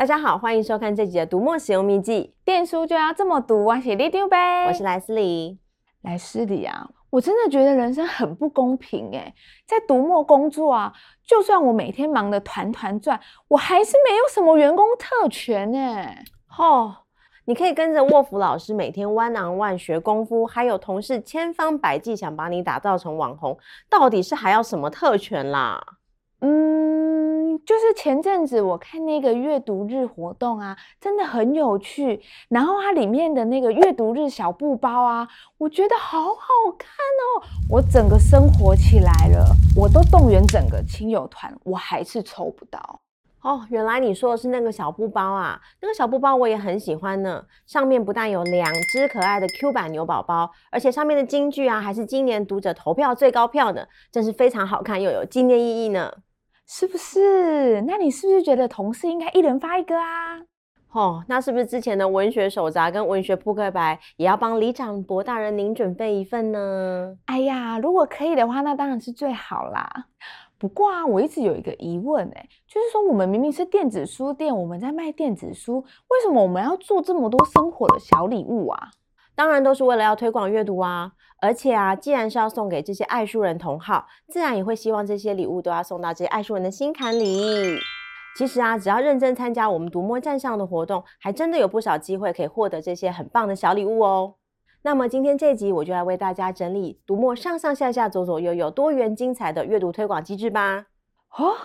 大家好，欢迎收看这集的读墨使用秘籍，电书就要这么读，我写里丢呗。我是莱斯里，莱斯里啊，我真的觉得人生很不公平诶，在读墨工作啊，就算我每天忙得团团转，我还是没有什么员工特权诶。哦，你可以跟着沃夫老师每天 one on one 学功夫，还有同事千方百计想把你打造成网红，到底是还要什么特权啦？嗯，就是前阵子我看那个阅读日活动啊，真的很有趣。然后它里面的那个阅读日小布包啊，我觉得好好看哦，我整个生活起来了。我都动员整个亲友团，我还是抽不到。哦，原来你说的是那个小布包啊，那个小布包我也很喜欢呢。上面不但有两只可爱的 Q 版牛宝宝，而且上面的金句啊，还是今年读者投票最高票的，真是非常好看又有纪念意义呢。是不是？那你是不是觉得同事应该一人发一个啊？哦，那是不是之前的文学手札跟文学扑克牌也要帮李长博大人您准备一份呢？哎呀，如果可以的话，那当然是最好啦。不过啊，我一直有一个疑问，哎，就是说我们明明是电子书店，我们在卖电子书，为什么我们要做这么多生活的小礼物啊？当然都是为了要推广阅读啊！而且啊，既然是要送给这些爱书人同好，自然也会希望这些礼物都要送到这些爱书人的心坎里。其实啊，只要认真参加我们读墨站上的活动，还真的有不少机会可以获得这些很棒的小礼物哦。那么今天这集我就来为大家整理读墨上上下下左左右右多元精彩的阅读推广机制吧。哦，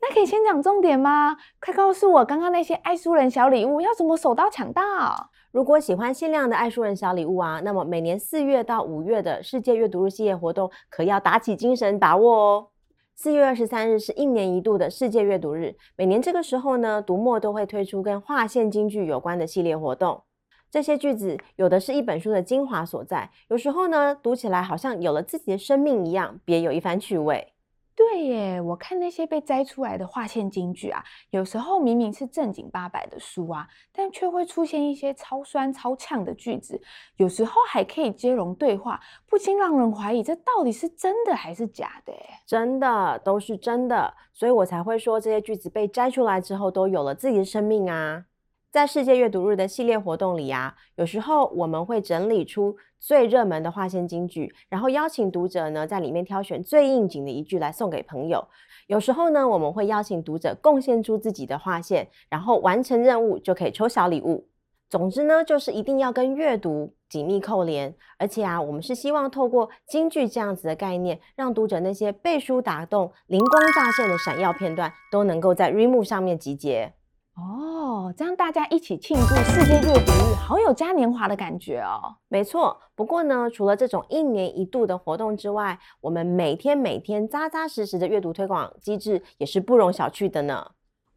那可以先讲重点吗？快告诉我，刚刚那些爱书人小礼物要怎么手到抢到？如果喜欢限量的爱书人小礼物啊，那么每年四月到五月的世界阅读日系列活动可要打起精神把握哦。四月二十三日是一年一度的世界阅读日，每年这个时候呢，读墨都会推出跟划线金句有关的系列活动。这些句子有的是一本书的精华所在，有时候呢，读起来好像有了自己的生命一样，别有一番趣味。对耶，我看那些被摘出来的划线金句啊，有时候明明是正经八百的书啊，但却会出现一些超酸超呛的句子，有时候还可以接龙对话，不禁让人怀疑这到底是真的还是假的。真的，都是真的，所以我才会说这些句子被摘出来之后都有了自己的生命啊。在世界阅读日的系列活动里啊，有时候我们会整理出最热门的划线金句，然后邀请读者呢在里面挑选最应景的一句来送给朋友。有时候呢，我们会邀请读者贡献出自己的划线，然后完成任务就可以抽小礼物。总之呢，就是一定要跟阅读紧密扣连，而且啊，我们是希望透过金句这样子的概念，让读者那些被书打动、灵光乍现的闪耀片段都能够在 Readmoo 上面集结。哦，这样大家一起庆祝世界阅读日，好有嘉年华的感觉哦。没错，不过呢，除了这种一年一度的活动之外，我们每天每天扎扎实实的阅读推广机制也是不容小觑的呢。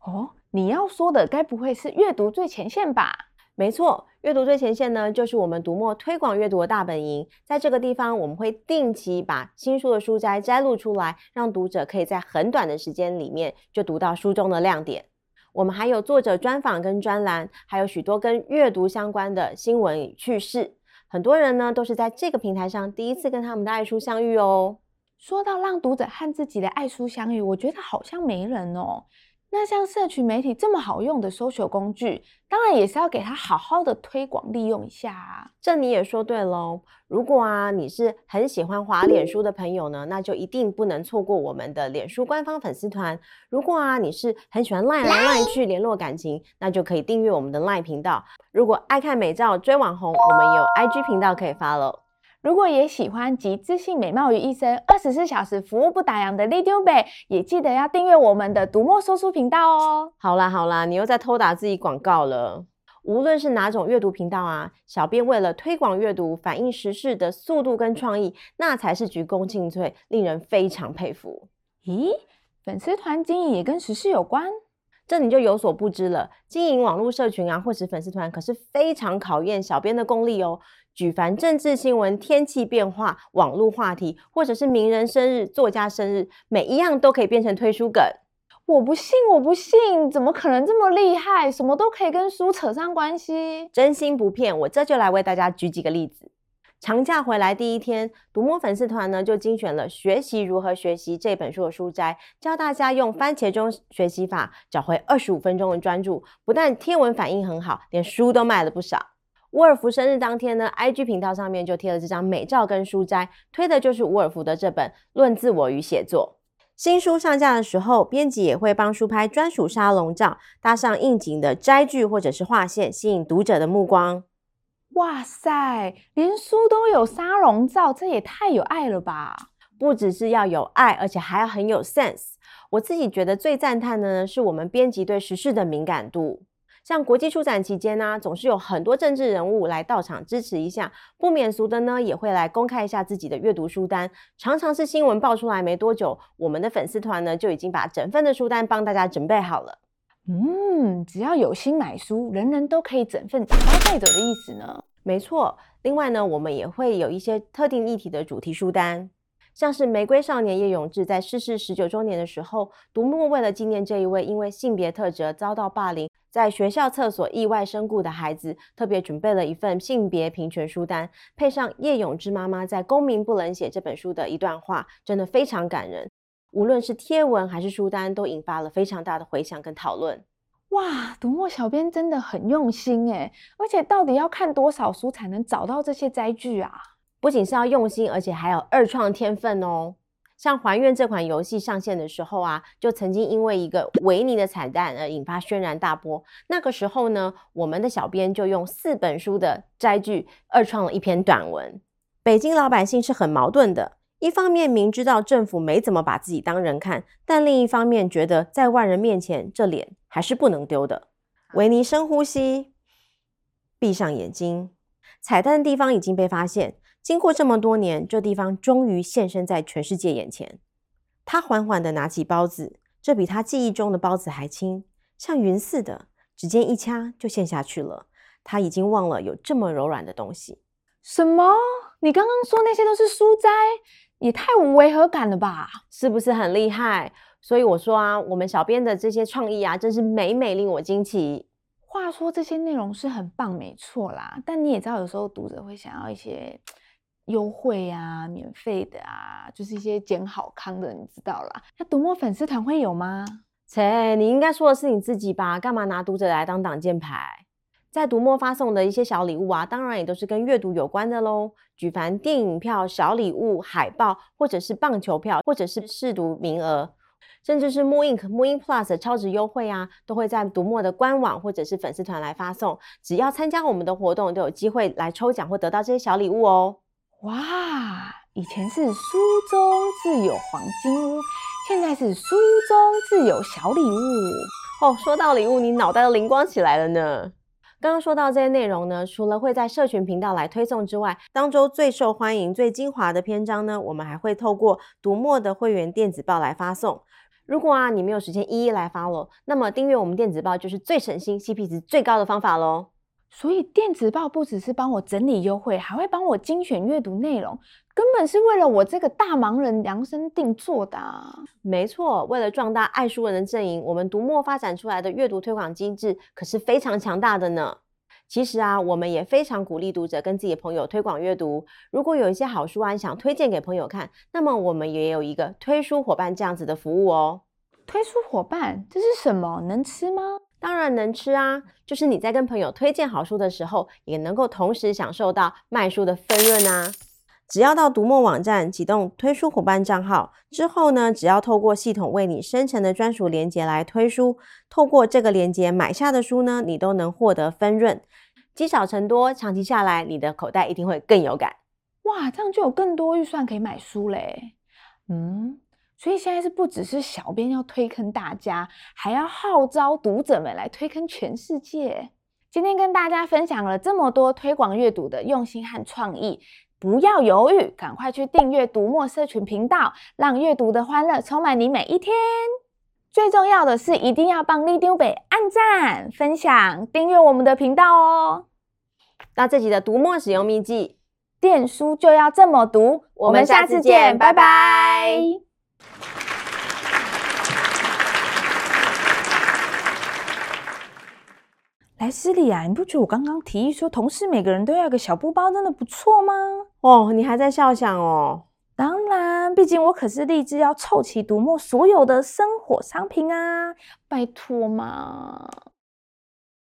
哦，你要说的该不会是阅读最前线吧？没错，阅读最前线呢，就是我们读墨推广阅读的大本营。在这个地方，我们会定期把新书的书摘摘录出来，让读者可以在很短的时间里面就读到书中的亮点。我们还有作者专访跟专栏，还有许多跟阅读相关的新闻与趣事。很多人呢都是在这个平台上第一次跟他们的爱书相遇哦。说到让读者和自己的爱书相遇，我觉得好像没人哦。那像社群媒体这么好用的搜索工具，当然也是要给它好好的推广利用一下啊。这你也说对喽。如果啊你是很喜欢滑脸书的朋友呢，那就一定不能错过我们的脸书官方粉丝团。如果啊你是很喜欢 LINE 来 LINE 去联络感情，那就可以订阅我们的 LINE 频道。如果爱看美照追网红，我们有 IG 频道可以 follow。如果也喜欢集自信美貌于一身，二十四小时服务不打烊的里长伯，也记得要订阅我们的读墨说书频道哦。好啦好啦，你又在偷打自己广告了。无论是哪种阅读频道啊，小编为了推广阅读、反映时事的速度跟创意，那才是鞠躬尽瘁，令人非常佩服。咦，粉丝团经营也跟时事有关？这你就有所不知了。经营网络社群啊，或是粉丝团，可是非常考验小编的功力哦。举凡政治新闻、天气变化、网络话题，或者是名人生日、作家生日，每一样都可以变成推书梗。我不信，我不信，怎么可能这么厉害？什么都可以跟书扯上关系？真心不骗，我这就来为大家举几个例子。长假回来第一天，读墨粉丝团呢就精选了《学习如何学习》这本书的书摘，教大家用番茄钟学习法找回二十五分钟的专注。不但贴文反应很好，连书都卖了不少。伍尔夫生日当天呢，IG 频道上面就贴了这张美照跟书斋，推的就是伍尔夫的这本《论自我与写作》。新书上架的时候，编辑也会帮书拍专属沙龙照，搭上应景的摘句或者是画线，吸引读者的目光。哇塞，连书都有沙龙照，这也太有爱了吧！不只是要有爱，而且还要很有 sense。我自己觉得最赞叹的呢，是我们编辑对时事的敏感度。像国际书展期间呢、啊，总是有很多政治人物来到场支持一下，不免俗的呢，也会来公开一下自己的阅读书单。常常是新闻爆出来没多久，我们的粉丝团呢就已经把整份的书单帮大家准备好了。嗯，只要有心买书，人人都可以整份打包带走的意思呢。没错，另外呢，我们也会有一些特定议题的主题书单，像是《玫瑰少年叶永志》在逝世十九周年的时候，读墨为了纪念这一位因为性别特质遭到霸凌，在学校厕所意外身故的孩子，特别准备了一份性别平权书单，配上叶永志妈妈在《公民不能写》这本书的一段话，真的非常感人。无论是贴文还是书单，都引发了非常大的回响跟讨论。哇，读墨小编真的很用心诶，而且到底要看多少书才能找到这些摘句啊？不仅是要用心，而且还有二创天分哦。像《还愿》这款游戏上线的时候啊，就曾经因为一个维尼的彩蛋而引发轩然大波。那个时候呢，我们的小编就用四本书的摘句二创了一篇短文。北京老百姓是很矛盾的。一方面明知道政府没怎么把自己当人看，但另一方面觉得在外人面前这脸还是不能丢的。维尼深呼吸，闭上眼睛。彩蛋的地方已经被发现，经过这么多年，这地方终于现身在全世界眼前。他缓缓地拿起包子，这比他记忆中的包子还轻，像云似的，指尖一掐就陷下去了。他已经忘了有这么柔软的东西。什么？你刚刚说那些都是书斋？也太无违和感了吧，是不是很厉害？所以我说啊，我们小编的这些创意啊，真是每每令我惊奇。话说这些内容是很棒，没错啦。但你也知道，有时候读者会想要一些优惠啊、免费的啊，就是一些捡好康的，你知道啦。那读墨粉丝团会有吗？切，你应该说的是你自己吧？干嘛拿读者来当挡箭牌？在读墨发送的一些小礼物啊，当然也都是跟阅读有关的喽。举凡电影票、小礼物、海报，或者是棒球票，或者是试读名额，甚至是 mooInk、mooInk Plus 的超值优惠啊，都会在读墨的官网或者是粉丝团来发送。只要参加我们的活动，都有机会来抽奖或得到这些小礼物哦。哇，以前是书中自有黄金屋，现在是书中自有小礼物哦。说到礼物，你脑袋都灵光起来了呢。刚刚说到这些内容呢，除了会在社群频道来推送之外，当周最受欢迎、最精华的篇章呢，我们还会透过读墨的会员电子报来发送。如果啊你没有时间一一来发喽那么订阅我们电子报就是最省心、CP 值最高的方法喽。所以电子报不只是帮我整理优惠，还会帮我精选阅读内容，根本是为了我这个大忙人量身定做的啊。没错，为了壮大爱书人的阵营，我们读墨发展出来的阅读推广机制可是非常强大的呢。其实啊，我们也非常鼓励读者跟自己的朋友推广阅读。如果有一些好书啊，你想推荐给朋友看，那么我们也有一个推书伙伴这样子的服务哦。推书伙伴，这是什么？能吃吗？当然能吃啊！就是你在跟朋友推荐好书的时候，也能够同时享受到卖书的分润啊！只要到读墨网站启动推书伙伴账号之后呢，只要透过系统为你生成的专属链接来推书，透过这个链接买下的书呢，你都能获得分润，积少成多，长期下来，你的口袋一定会更有感。哇，这样就有更多预算可以买书嘞！嗯。所以现在是不只是小编要推坑大家，还要号召读者们来推坑全世界。今天跟大家分享了这么多推广阅读的用心和创意，不要犹豫，赶快去订阅读墨社群频道，让阅读的欢乐充满你每一天。最重要的是，一定要帮里长伯按赞、分享、订阅我们的频道哦。那这集的读墨使用秘籍，电书就要这么读。我们下次见，拜拜。莱斯利啊，你不觉得我刚刚提议说同事每个人都要一个小布包，真的不错吗？哦，你还在笑想哦？当然，毕竟我可是立志要凑齐读墨所有的生活商品啊！拜托嘛。